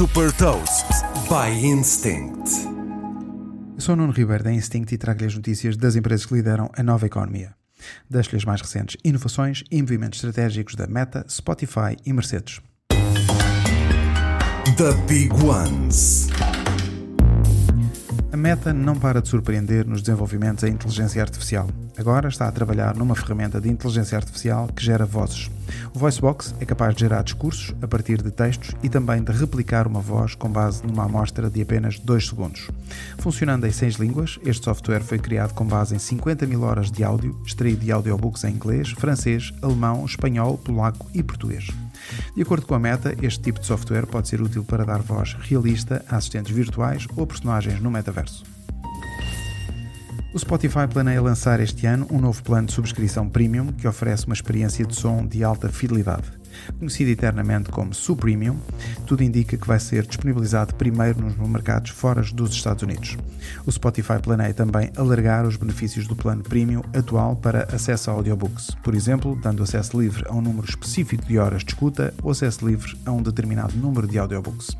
Super Toast by Instinct. Eu sou o Nuno Ribeiro da Instinct e trago-lhe as notícias das empresas que lideram a nova economia. Deixo-lhe as mais recentes inovações e movimentos estratégicos da Meta, Spotify e Mercedes. The Big Ones. A Meta não para de surpreender nos desenvolvimentos em inteligência artificial. Agora está a trabalhar numa ferramenta de inteligência artificial que gera vozes. O VoiceBox é capaz de gerar discursos a partir de textos e também de replicar uma voz com base numa amostra de apenas 2 segundos. Funcionando em 6 línguas, este software foi criado com base em 50 mil horas de áudio, extraído de audiobooks em inglês, francês, alemão, espanhol, polaco e português. De acordo com a Meta, este tipo de software pode ser útil para dar voz realista a assistentes virtuais ou personagens no metaverso. O Spotify planeia lançar este ano um novo plano de subscrição premium que oferece uma experiência de som de alta fidelidade. Conhecido eternamente como Supremium, tudo indica que vai ser disponibilizado primeiro nos mercados fora dos Estados Unidos. O Spotify planeia também alargar os benefícios do plano premium atual para acesso a audiobooks, por exemplo, dando acesso livre a um número específico de horas de escuta ou acesso livre a um determinado número de audiobooks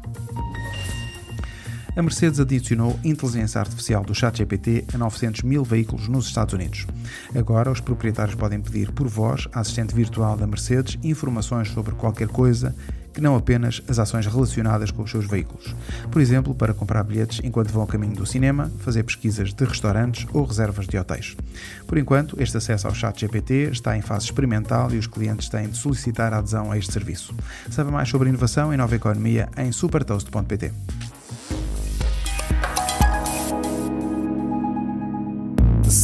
a Mercedes adicionou inteligência artificial do ChatGPT a 900 mil veículos nos Estados Unidos. Agora, os proprietários podem pedir por voz à assistente virtual da Mercedes informações sobre qualquer coisa que não apenas as ações relacionadas com os seus veículos. Por exemplo, para comprar bilhetes enquanto vão a caminho do cinema, fazer pesquisas de restaurantes ou reservas de hotéis. Por enquanto, este acesso ao chat GPT está em fase experimental e os clientes têm de solicitar a adesão a este serviço. Saiba mais sobre inovação e nova economia em supertoast.pt.